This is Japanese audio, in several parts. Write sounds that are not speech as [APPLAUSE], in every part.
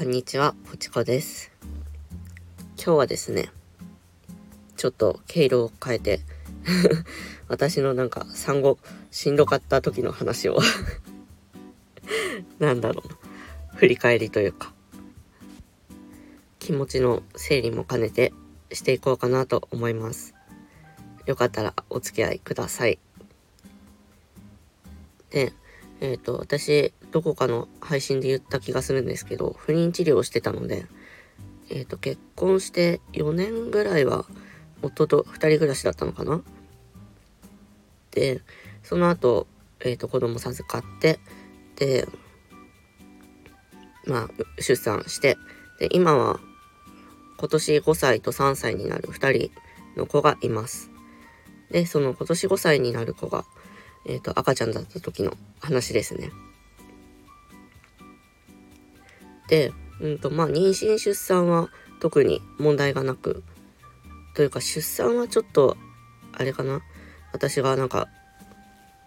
こんにちは、ポチコです。今日はですね、ちょっと経路を変えて、[LAUGHS] 私のなんか産後しんどかった時の話を [LAUGHS] なんだろう、振り返りというか、気持ちの整理も兼ねてしていこうかなと思います。よかったらお付き合いください。で、えっ、と、私、どこかの配信で言った気がするんですけど、不妊治療をしてたので、えっ、と、結婚して4年ぐらいは、夫と2人暮らしだったのかな？で、その後、えっ、と、子供授かって、で、まあ、出産して、で、今は、今年5歳と3歳になる2人の子がいます。で、その今年5歳になる子が、えっ、と、赤ちゃんだった時の話ですね。で、うんと、まあ、妊娠出産は特に問題がなく、というか出産はちょっと、あれかな、私がなんか、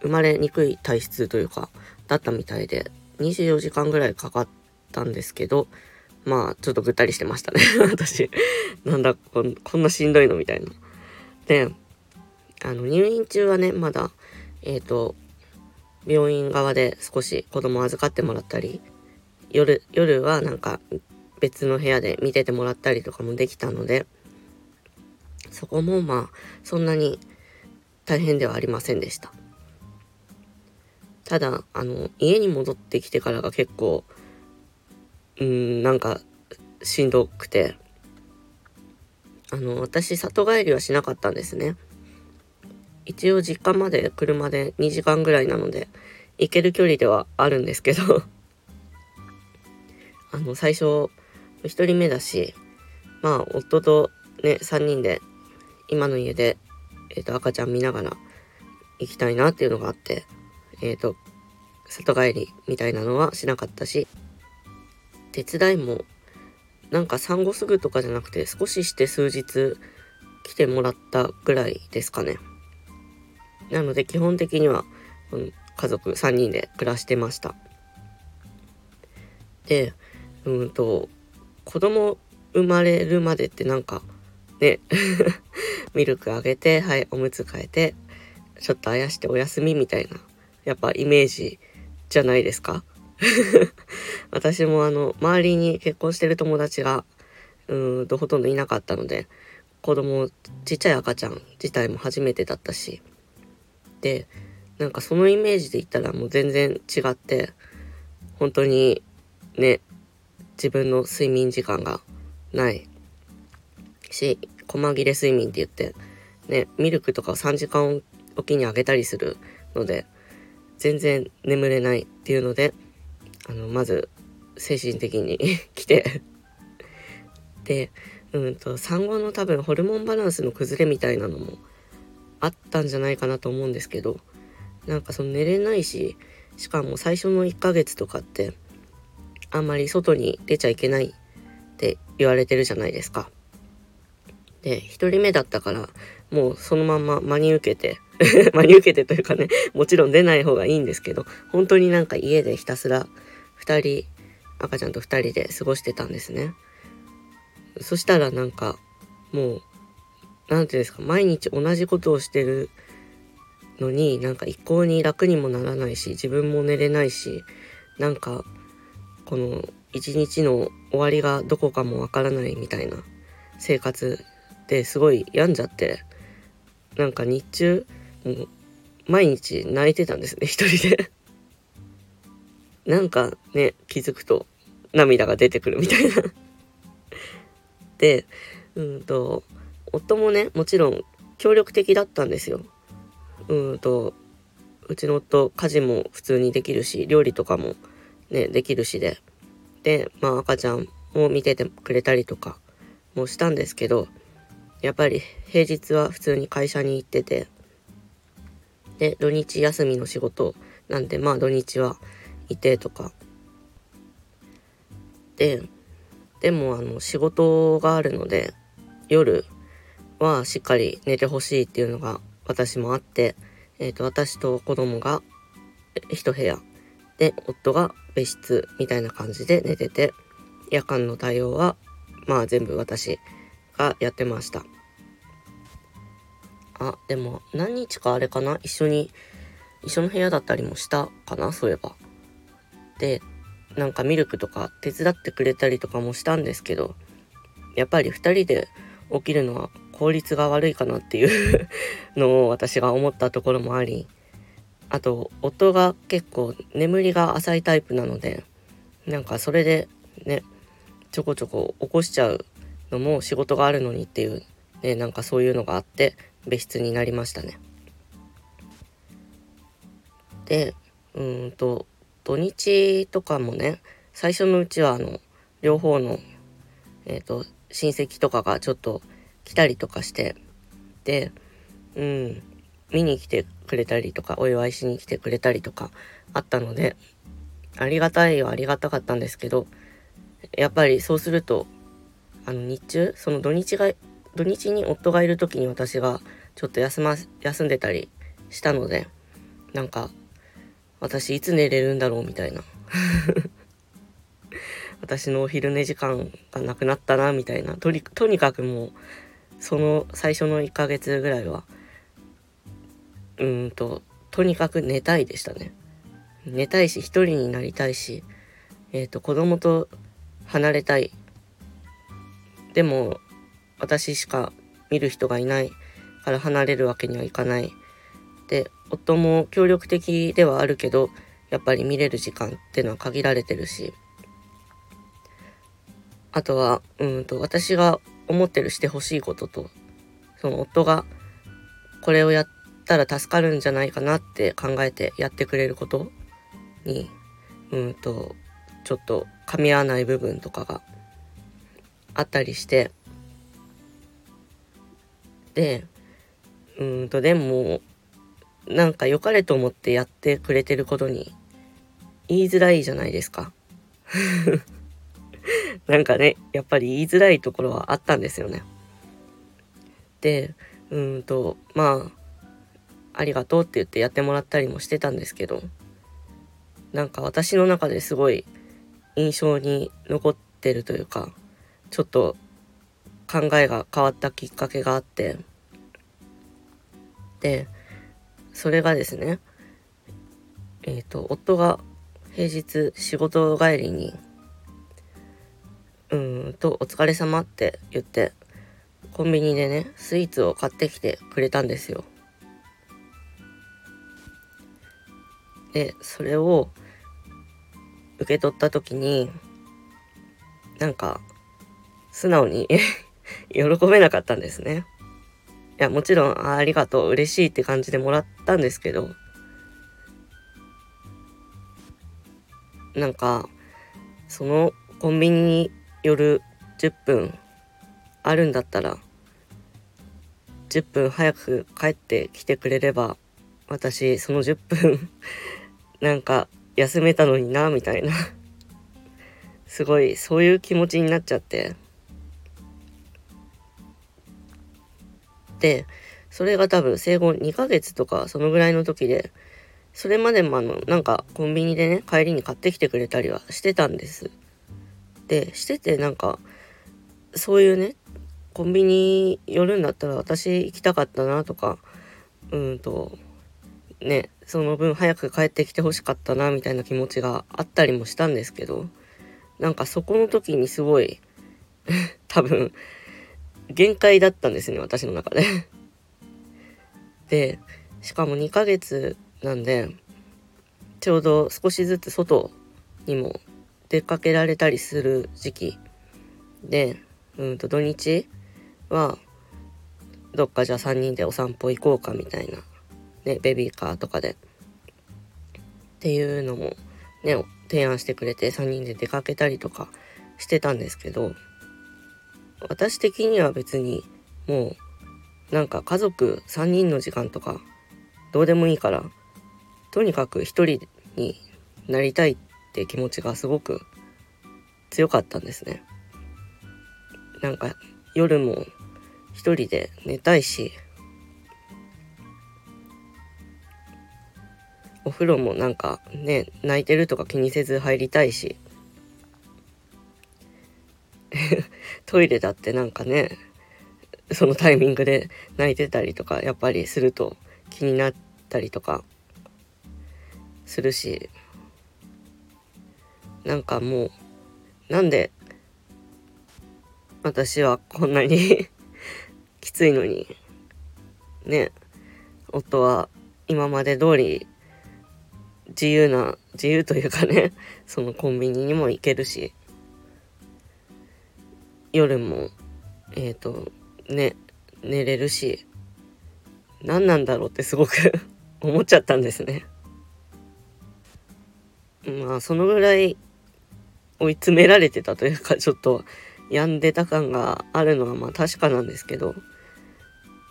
生まれにくい体質というか、だったみたいで、24時間ぐらいかかったんですけど、まあ、ちょっとぐったりしてましたね、[LAUGHS] 私。なんだこん、こんなしんどいのみたいな。で、あの、入院中はね、まだ、えっ、と、病院側で少し子供預かってもらったり、夜、夜はなんか別の部屋で見ててもらったりとかもできたので、そこもまあ、そんなに大変ではありませんでした。ただ、あの、家に戻ってきてからが結構、うん、なんか、しんどくて、あの、私、里帰りはしなかったんですね。一応実家まで車で2時間ぐらいなので行ける距離ではあるんですけどあの最初1人目だしまあ夫とね3人で今の家で、えー、と赤ちゃん見ながら行きたいなっていうのがあってえっ、と里帰りみたいなのはしなかったし手伝いもなんか産後すぐとかじゃなくて少しして数日来てもらったぐらいですかね。なので基本的には、うん、家族3人で暮らしてました。で、うんと、子供生まれるまでってなんか、ね、[LAUGHS] ミルクあげて、はい、おむつ替えて、ちょっとあやしてお休みみたいな、やっぱイメージじゃないですか？[LAUGHS] 私もあの、周りに結婚してる友達が、うんとほとんどいなかったので、子供、ちっちゃい赤ちゃん自体も初めてだったし、でなんかそのイメージで言ったらもう全然違って本当にね自分の睡眠時間がないし細切れ睡眠って言ってねミルクとかを3時間おきにあげたりするので全然眠れないっていうのであのまず精神的に [LAUGHS] 来てでうんと産後の多分ホルモンバランスの崩れみたいなのもあったんじゃないかなと思うんですけどなんかその寝れないししかも最初の1ヶ月とかってあんまり外に出ちゃいけないって言われてるじゃないですか。で1人目だったからもうそのまま真に受けて [LAUGHS] 真に受けてというかねもちろん出ない方がいいんですけど本当になんか家でひたすら2人赤ちゃんと2人で過ごしてたんですね。そしたらなんかもうなんていうんですか毎日同じことをしてるのになんか一向に楽にもならないし自分も寝れないしなんかこの一日の終わりがどこかもわからないみたいな生活ですごい病んじゃってなんか日中もう毎日泣いてたんですね一人で。なんかね気づくと涙が出てくるみたいな。でうんと夫もねもちろん協力的だったんですよ。うんとうちの夫家事も普通にできるし料理とかもねできるしで。でまあ赤ちゃんも見ててくれたりとかもしたんですけどやっぱり平日は普通に会社に行っててで土日休みの仕事なんでまあ土日はいてとか。ででもあの仕事があるので夜はしっかり寝てほしいっていうのが私もあって、えー、と私と子供が一部屋。で夫が別室みたいな感じで寝てて夜間の対応はまあ全部私がやってました。あでも何日かあれかな？一緒に一緒の部屋だったりもしたかな？そういえば。でなんかミルクとか手伝ってくれたりとかもしたんですけどやっぱり2人で起きるのは効率が悪いかなっていう [LAUGHS] のを私が思ったところもありあと夫が結構眠りが浅いタイプなのでなんかそれでねちょこちょこ起こしちゃうのも仕事があるのにっていうねなんかそういうのがあって別室になりましたね。でうんと土日とかもね最初のうちはあの両方のえっ、ー、と親戚とかがちょっと来たりとかしてでうん見に来てくれたりとかお祝いしに来てくれたりとかあったのでありがたいはありがたかったんですけどやっぱりそうするとあの日中その土日が土日に夫がいる時に私がちょっと休ま休んでたりしたのでなんか私いつ寝れるんだろうみたいな。[LAUGHS] 私のお昼寝時間がなくなったなみたいな。とにとにかくもうその最初の1ヶ月ぐらいはうんととにかく寝たいでしたね。寝たいし一人になりたいしえっ、ー、と子供と離れたい。でも私しか見る人がいないから離れるわけにはいかない。で夫も協力的ではあるけどやっぱり見れる時間っていうのは限られてるし。あとはうんと私が思ってるしてほしいこととその夫がこれをやったら助かるんじゃないかなって考えてやってくれることにうんとちょっと噛み合わない部分とかがあったりして。でうんとでもなんか良かれと思ってやってくれてることに言いづらいじゃないですか。[LAUGHS] なんかねやっぱり言いづらいところはあったんですよね。でうんとまあありがとうって言ってやってもらったりもしてたんですけどなんか私の中ですごい印象に残ってるというかちょっと考えが変わったきっかけがあってでそれがですねえっ、ー、と夫が平日仕事帰りにうんとお疲れ様って言ってコンビニでねスイーツを買ってきてくれたんですよ。でそれを受け取った時になんか素直に [LAUGHS] 喜べなかったんですね。いや、もちろんあ、りがとう、嬉しいって感じでもらったんですけど、なんか、そのコンビニに寄る10分あるんだったら、10分早く帰ってきてくれれば、私、その10分なんか、休めたのにな、みたいな [LAUGHS] すごい、そういう気持ちになっちゃって。で、それが多分生後2ヶ月とかそのぐらいの時で、それまでもあの、なんかコンビニでね、帰りに買ってきてくれたりはしてたんです。で、しててなんか、そういうね、コンビニ寄るんだったら私行きたかったなとか、うんと、ね、その分早く帰ってきてほしかったなみたいな気持ちがあったりもしたんですけどなんかそこの時にすごい [LAUGHS] 多分限界だったんですね私の中で。[LAUGHS] でしかも2ヶ月なんでちょうど少しずつ外にも出かけられたりする時期。でうんと土日はどっかじゃあ3人でお散歩行こうかみたいなね、ベビーカーとかで。っていうのもね、提案してくれて3人で出かけたりとかしてたんですけど、私的には別にもうなんか家族3人の時間とかどうでもいいからとにかく一人になりたいって気持ちがすごく強かったんですね。なんか夜も一人で寝たいしお風呂もなんかね泣いてるとか気にせず入りたいし。[LAUGHS] トイレだってなんかねそのタイミングで泣いてたりとかやっぱりすると気になったりとかするし。なんかもうなんで私はこんなに [LAUGHS] きついのにね夫は今まで通り自由な自由というかね [LAUGHS] そのコンビニにも行けるし夜もえっ、ー、とね寝れるし何なんだろうってすごく [LAUGHS] 思っちゃったんですね。まあそのぐらい追い詰められてたというかちょっと病んでた感があるのはまあ確かなんですけど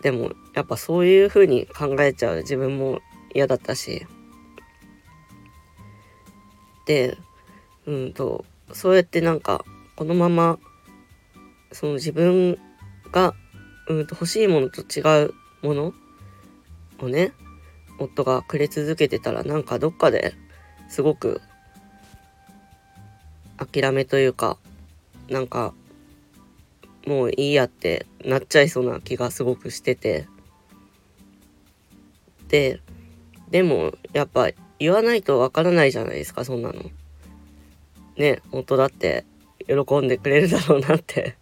でもやっぱそういう風に考えちゃう自分も嫌だったしでうんとそうやってなんかこのままその自分がうんと欲しいものと違うものをね夫がくれ続けてたらなんかどっかですごく諦めというかなんかもういいやってなっちゃいそうな気がすごくしてて。ででもやっぱ言わないとわからないじゃないですかそんなの。ね夫だって喜んでくれるだろうなって。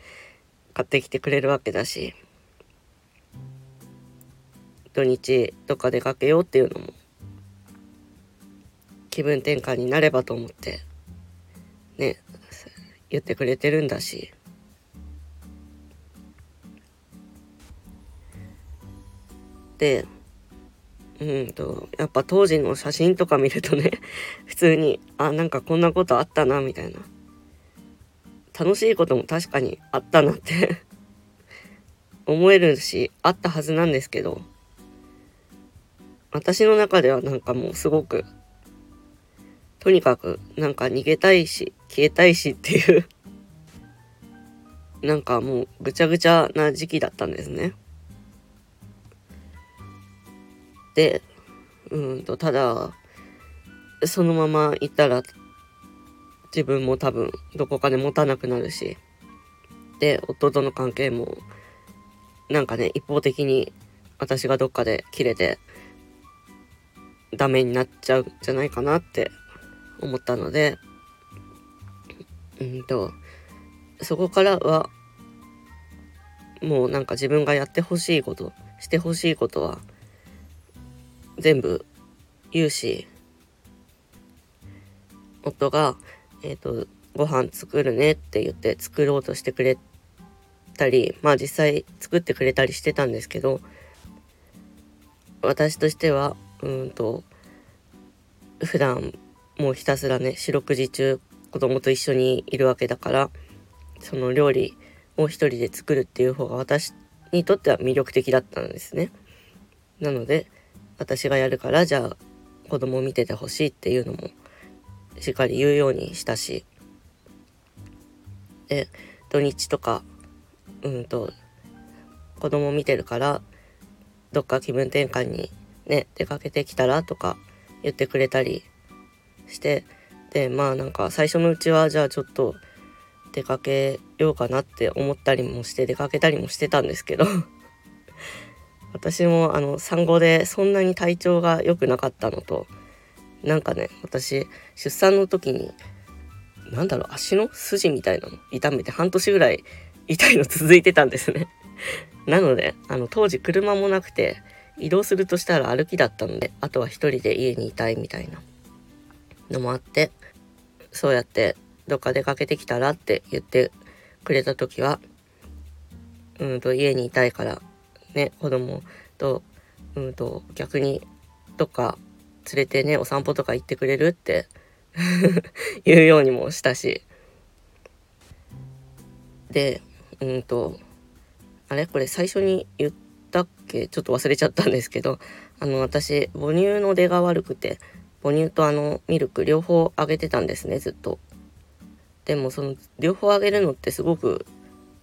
[LAUGHS] 買ってきてくれるわけだし。土日どっか出かけようっていうのも気分転換になればと思ってね言ってくれてるんだし。でうんとやっぱ当時の写真とか見るとね [LAUGHS] 普通にあなんかこんなことあったなみたいな楽しいことも確かにあったなって [LAUGHS] 思えるしあったはずなんですけど私の中ではなんかもうすごくとにかくなんか逃げたいし消えたいしっていうなんかもうぐちゃぐちゃな時期だったんですね。でうんとただそのままいったら自分も多分どこかで持たなくなるしで夫との関係もなんかね一方的に私がどっかで切れてダメになっちゃうんじゃないかなって思ったのでうんとそこからはもうなんか自分がやってほしいことしてほしいことは全部言うし夫がえっ、ー、と、ご飯作るねって言って作ろうとしてくれたり、まあ実際作ってくれたりしてたんですけど、私としては、うんと、普段もうひたすらね、四六時中子供と一緒にいるわけだから、その料理を一人で作るっていう方が私にとっては魅力的だったんですね。なので、私がやるから、じゃあ子供を見ててほしいっていうのもしっかり言うようにしたし。で土日とかうんと子供見てるからどっか気分転換にね出かけてきたらとか言ってくれたりしてでまあなんか最初のうちはじゃあちょっと出かけようかなって思ったりもして出かけたりもしてたんですけど。私もあの産後でそんなに体調が良くなかったのとなんかね私出産の時になんだろう足の筋みたいなの痛めて半年ぐらい痛いの [LAUGHS] 続いてたんですね。なのであの当時車もなくて移動するとしたら歩きだったのであとは一人で家にいたいみたいなのもあってそうやってどっか出かけてきたらって言ってくれた時はうんと家にいたいからね子供とうんと逆にどっか連れてねお散歩とか行ってくれるって [LAUGHS] 言うようにもしたし。でうんとあれ？これ最初に言ったっけ？ちょっと忘れちゃったんですけどあの私母乳の出が悪くて母乳とあのミルク両方あげてたんですねずっと。でもその両方あげるのってすごく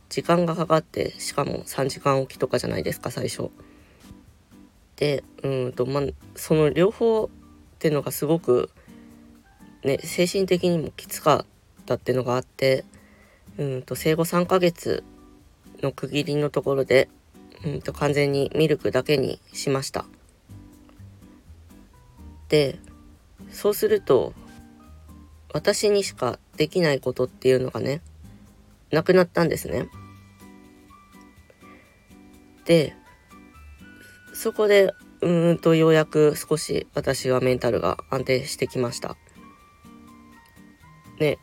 時間がかかってしかも3時間おきとかじゃないですか最初。でうんとまあその両方っていうのがすごくね精神的にもきつかったっていうのがあってうんと生後3ヶ月の区切りのところでうんと完全にミルクだけにしましたでそうすると私にしかできないことっていうのがねなくなったんですね。でそこでうーんとようやく少し私はメンタルが安定してきました。ね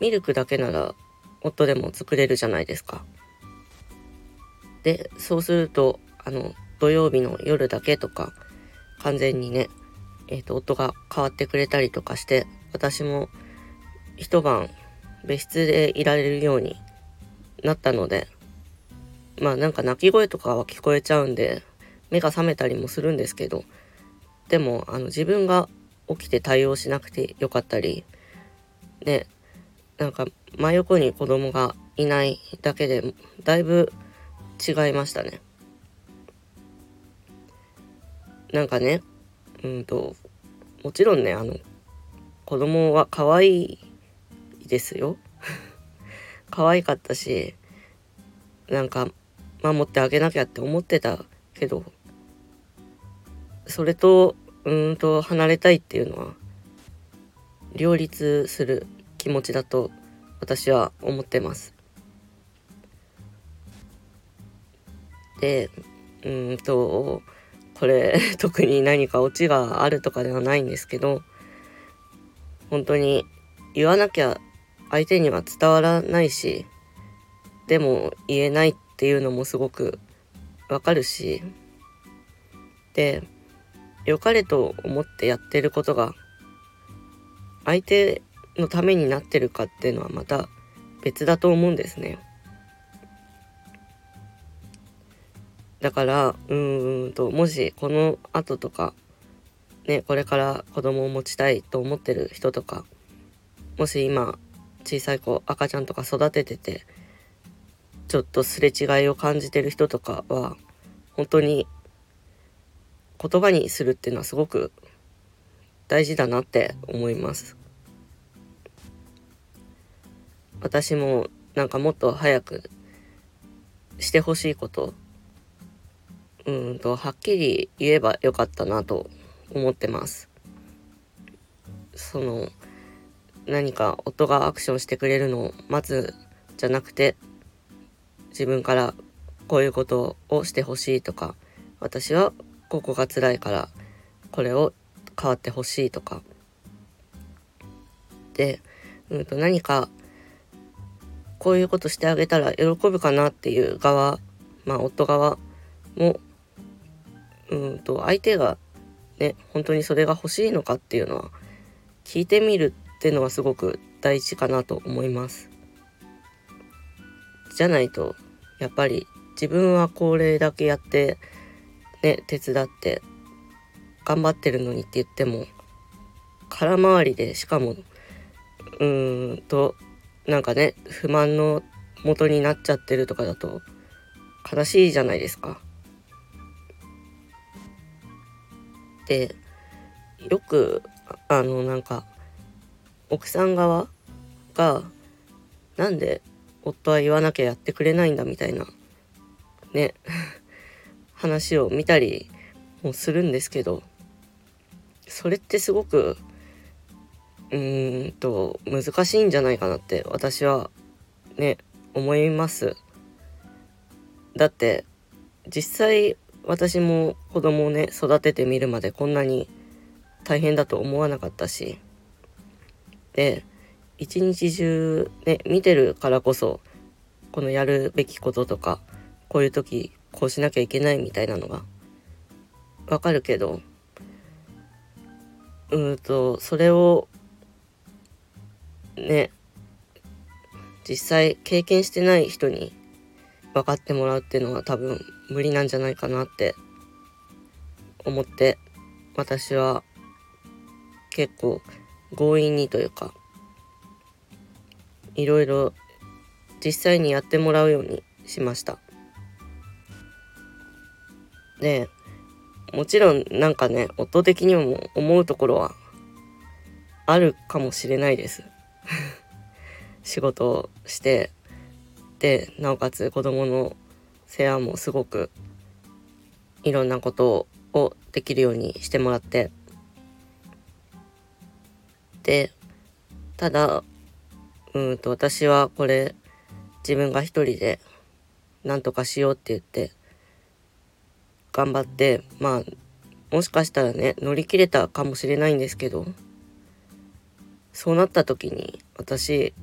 ミルクだけなら夫でも作れるじゃないですか。でそうするとあの土曜日の夜だけとか完全にねえっ、ー、と夫が変わってくれたりとかして私も一晩別室でいられるようになったのでまあなんか泣き声とかは聞こえちゃうんで目が覚めたりもするんですけどでもあの自分が起きて対応しなくてよかったりねなんか真横に子供がいないだけでだいぶ違いましたね。なんかね、うんと、もちろんね、あの、子供は可愛いですよ。[LAUGHS] 可愛かったし、なんか、守ってあげなきゃって思ってたけど、それと、うんと離れたいっていうのは、両立する気持ちだと私は思ってます。で、うんと、これ [LAUGHS] 特に何かオチがあるとかではないんですけど、本当に言わなきゃ相手には伝わらないし、でも言えないっていうのもすごくわかるし、で、良かれと思ってやってることが相手のためになってるかっていうのはまた別だと思うんですね。だからうーんともしこの後とかねこれから子供を持ちたいと思ってる人とかもし今小さい子赤ちゃんとか育てててちょっとすれ違いを感じてる人とかは本当に言葉にするっていうのはすごく大事だなって思います。私もなんかもっと早くしてほしいことうんとはっきり言えばよかったなと思ってます。その何か夫がアクションしてくれるのを待つじゃなくて自分からこういうことをしてほしいとか私はここが辛いからこれを変わってほしいとか。で、うん、と何かこういうことしてあげたら喜ぶかなっていう側まあ夫側もうんと相手がね本当にそれが欲しいのかっていうのは聞いてみるっていうのはすごく大事かなと思います。じゃないとやっぱり自分はこれだけやってね手伝って頑張ってるのにって言っても空回りでしかもうーんとなんかね不満の元になっちゃってるとかだと悲しいじゃないですか。でよくあのなんか奥さん側がなんで夫は言わなきゃやってくれないんだみたいなね [LAUGHS] 話を見たりもするんですけどそれってすごくうーんと難しいんじゃないかなって私はね思います。だって実際私も子供をね育ててみるまでこんなに大変だと思わなかったしで一日中ね見てるからこそこのやるべきこととかこういう時こうしなきゃいけないみたいなのがわかるけどうんとそれをね実際経験してない人に分かってもらうっていうのは多分無理なんじゃないかなって思って私は結構強引にというかいろいろ実際にやってもらうようにしました。でもちろんなんかね音的にも思うところはあるかもしれないです。[LAUGHS] 仕事をしてでなおかつ子供の世話もすごくいろんなことをできるようにしてもらってでただうんと私はこれ自分が一人で何とかしようって言って頑張ってまあもしかしたらね乗り切れたかもしれないんですけどそうなった時に私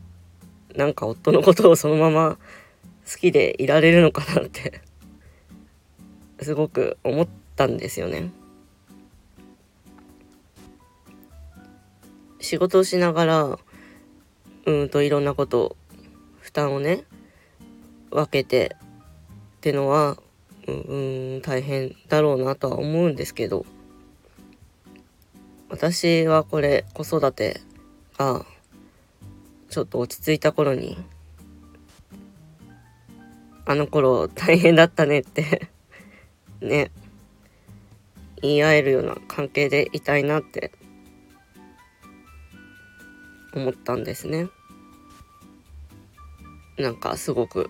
なんか夫のことをそのまま好きでいられるのかなってすごく思ったんですよね。仕事をしながらうんといろんなこと負担をね分けてってのはうん大変だろうなとは思うんですけど私はこれ子育てがちょっと落ち着いた頃にあの頃大変だったねって [LAUGHS] ね言い合えるような関係でいたいなって思ったんですね。なんかすごく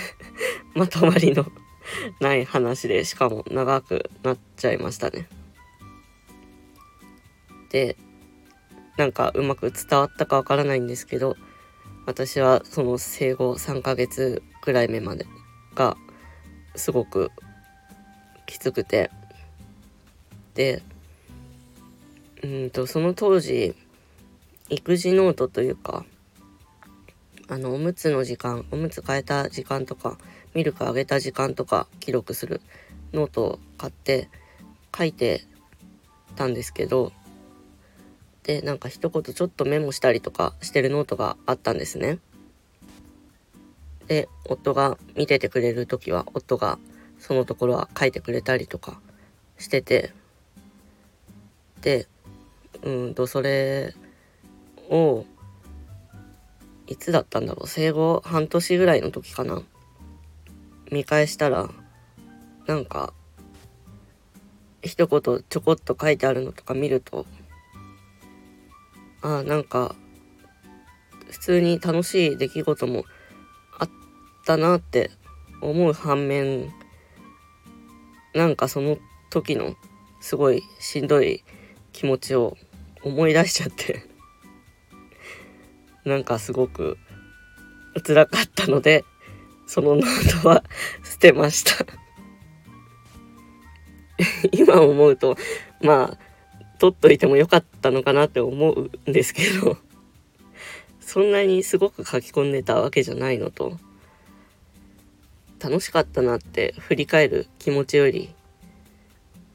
[LAUGHS] まとまりの [LAUGHS] ない話でしかも長くなっちゃいましたね。でなんかうまく伝わったかわからないんですけど私はその生後3ヶ月くらい目までがすごくきつくてでうんとその当時育児ノートというかあのおむつの時間おむつ変えた時間とかミルクあげた時間とか記録するノートを買って書いてたんですけどでなんか一言ちょっとメモしたりとかしてるノートがあったんですね。で夫が見ててくれる時は夫がそのところは書いてくれたりとかしててでうんとそれをいつだったんだろう？生後半年ぐらいの時かな？見返したらなんか一言ちょこっと書いてあるのとか見るとあなんか普通に楽しい出来事もあったなって思う反面なんかその時のすごいしんどい気持ちを思い出しちゃって。なんかすごく辛かったのでそのノートは捨てました。[LAUGHS] 今思うとまあ取っといてもよかったのかなって思うんですけどそんなにすごく書き込んでたわけじゃないのと楽しかったなって振り返る気持ちより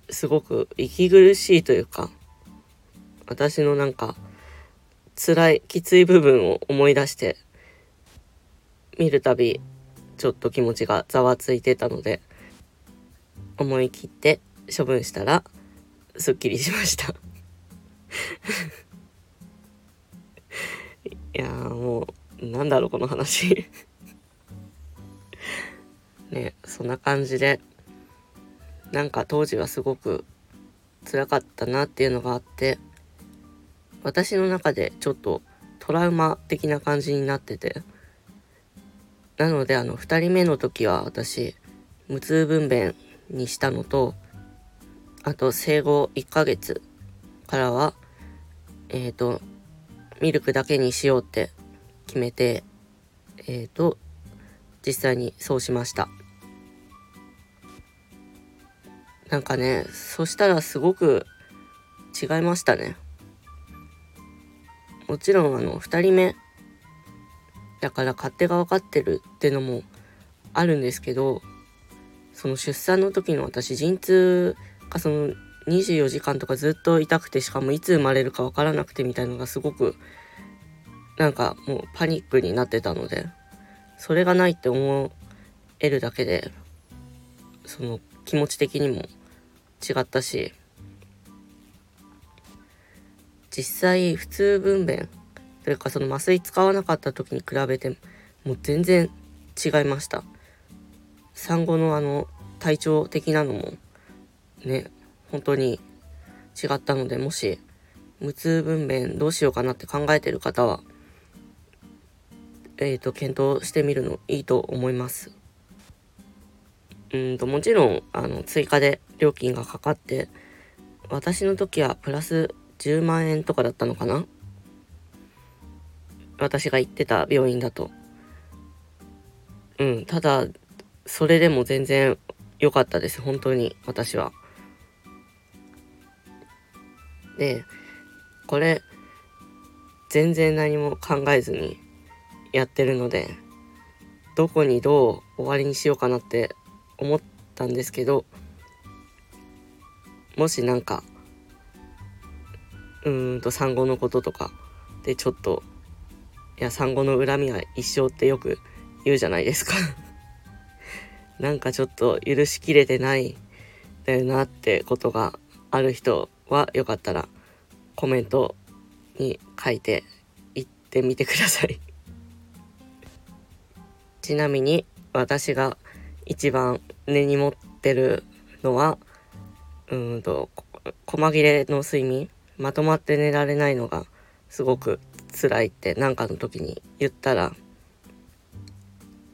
すごく息苦しいというか私のなんか辛いきつい部分を思い出して見るたびちょっと気持ちがざわついてたので思い切って処分したらすっきりしました。[LAUGHS] いやもうなんだろうこの話。[LAUGHS] ねそんな感じでなんか当時はすごく辛かったなっていうのがあって私の中でちょっとトラウマ的な感じになってて。なのであの2人目の時は私無痛分娩にしたのとあと生後1ヶ月からはえっ、ー、とミルクだけにしようって決めてえっ、ー、と実際にそうしました。なんかねそしたらすごく違いましたね。もちろんあの2人目だから勝手が分かってるってのもあるんですけどその出産の時の私陣痛がその24時間とかずっと痛くてしかもいつ生まれるか分からなくてみたいのがすごくなんかもうパニックになってたのでそれがないって思えるだけでその気持ち的にも違ったし実際普通分娩というかその麻酔使わなかった時に比べてもう全然違いました産後のあの体調的なのもね本当に違ったのでもし無痛分娩どうしようかなって考えてる方はえっ、ー、と、検討してみるのいいと思います。うんと、もちろん、あの、追加で料金がかかって、私の時はプラス10万円とかだったのかな？私が行ってた病院だと。うん、ただ、それでも全然良かったです。本当に、私は。で、これ、全然何も考えずにやってるので、どこにどう終わりにしようかなって思ったんですけど、もしなんか、うんと産後のこととか。でちょっと、いや、産後の恨みは一生ってよく言うじゃないですか。[LAUGHS] なんかちょっと許しきれてないだよなってことがある人はよかったらコメントに書いていってみてください。[LAUGHS] ちなみに私が一番根に持ってるのはうんと細切れの睡眠。まとまって寝られないのがすごく辛いって何かの時に言ったら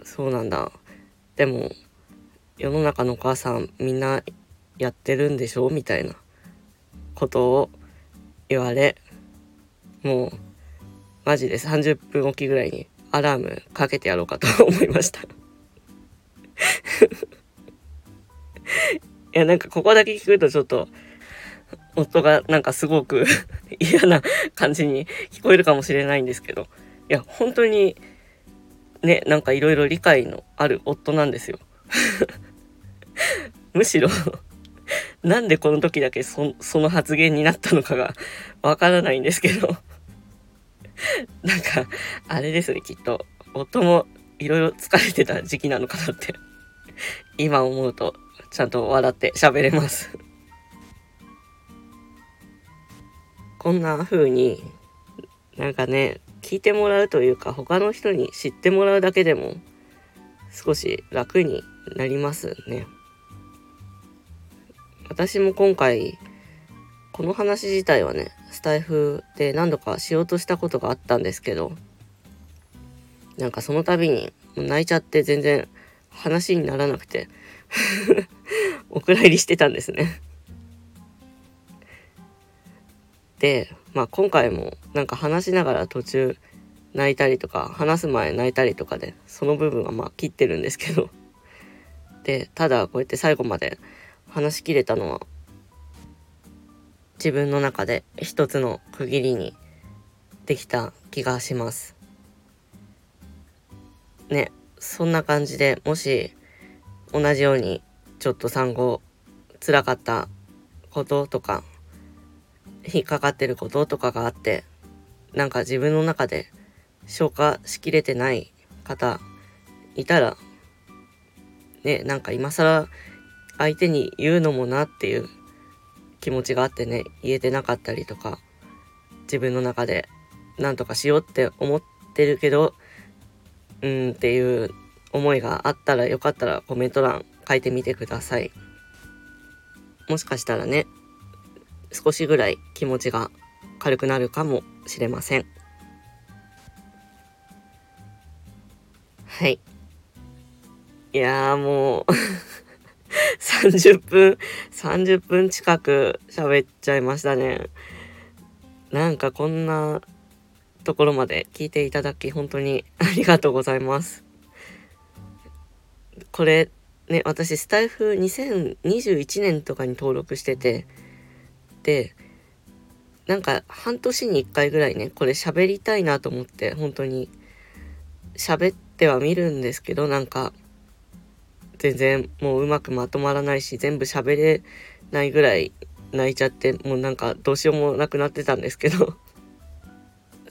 そうなんだ。でも世の中のお母さんみんなやってるんでしょみたいなことを言われもうマジで30分おきぐらいにアラームかけてやろうかと思いました。[LAUGHS] いやなんかここだけ聞くとちょっと夫がなんかすごく [LAUGHS] 嫌な感じに聞こえるかもしれないんですけど。いや本当にねなんかいろいろ理解のある夫なんですよ。[LAUGHS] むしろなんでこの時だけその発言になったのかがわからないんですけど。なんか、あれですね、きっと。夫もいろいろ疲れてた時期なのかなって今思うと、ちゃんと笑って喋れます。こんな風に、なんかね、聞いてもらうというか、他の人に知ってもらうだけでも、少し楽になりますね。私も今回、この話自体はね、スタイフで何度かしようとしたことがあったんですけど、なんかその度に泣いちゃって全然話にならなくて [LAUGHS] お蔵入りしてたんですねまあ今回もなんか話しながら途中泣いたりとか、話す前泣いたりとかで、その部分はまあ切ってるんですけど [LAUGHS] で、ただこうやって最後まで話しきれたのは自分の中で一つの区切りにできた気がします。ね、そんな感じでもし同じようにちょっと産後辛かったこととか引っかかってることとかがあってなんか自分の中で消化しきれてない方いたらねなんか今更相手に言うのもなっていう気持ちがあってね言えてなかったりとか自分の中で何とかしようって思ってるけどうんっていう思いがあったらよかったらコメント欄書いてみてください。もしかしたらね少しぐらい気持ちが軽くなるかもしれませんはいいやもう30分、[LAUGHS] 30分近く喋っちゃいましたね。なんかこんなところまで聞いていただき本当に [LAUGHS] ありがとうございます。これね、私スタイフ2021年とかに登録してて、で、なんか半年に1回ぐらいね、これ喋りたいなと思って本当に喋ってはみるんですけど、なんか全然もううまくまとまらないし全部喋れないぐらい泣いちゃってもうなんかどうしようもなくなってたんですけど。[LAUGHS]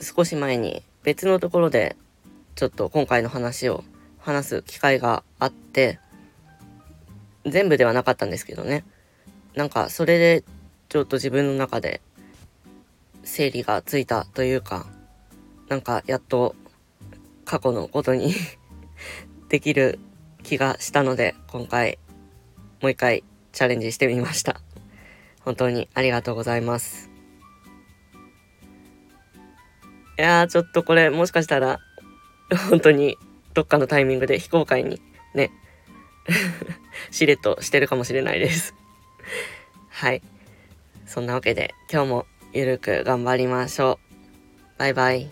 少し前に別のところでちょっと今回の話を話す機会があって全部ではなかったんですけどね。なんかそれでちょっと自分の中で整理がついたというかなんかやっと過去のことに [LAUGHS] できる気がしたので、今回、もう一回チャレンジしてみました。本当にありがとうございます。いやー、ちょっとこれ、もしかしたら、本当にどっかのタイミングで非公開にね、[LAUGHS] しれっとしてるかもしれないですはい。そんなわけで今日もゆるく頑張りましょう。バイバイ。